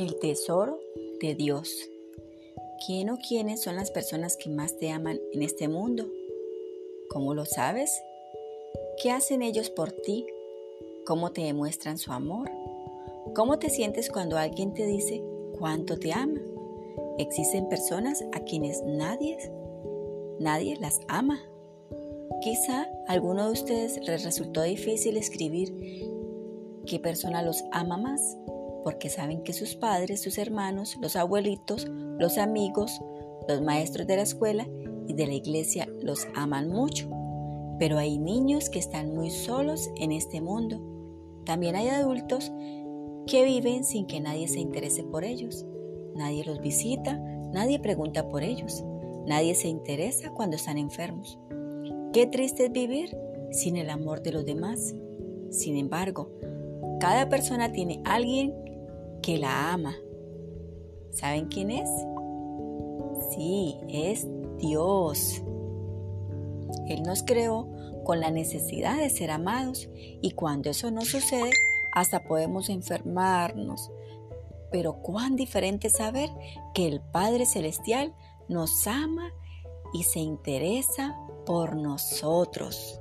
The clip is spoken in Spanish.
El tesoro de Dios. ¿Quién o quiénes son las personas que más te aman en este mundo? ¿Cómo lo sabes? ¿Qué hacen ellos por ti? ¿Cómo te demuestran su amor? ¿Cómo te sientes cuando alguien te dice cuánto te ama? Existen personas a quienes nadie, nadie las ama. Quizá a alguno de ustedes les resultó difícil escribir qué persona los ama más porque saben que sus padres, sus hermanos, los abuelitos, los amigos, los maestros de la escuela y de la iglesia los aman mucho. Pero hay niños que están muy solos en este mundo. También hay adultos que viven sin que nadie se interese por ellos. Nadie los visita, nadie pregunta por ellos, nadie se interesa cuando están enfermos. Qué triste es vivir sin el amor de los demás. Sin embargo, cada persona tiene alguien que la ama. ¿Saben quién es? Sí, es Dios. Él nos creó con la necesidad de ser amados y cuando eso no sucede, hasta podemos enfermarnos. Pero cuán diferente saber que el Padre Celestial nos ama y se interesa por nosotros.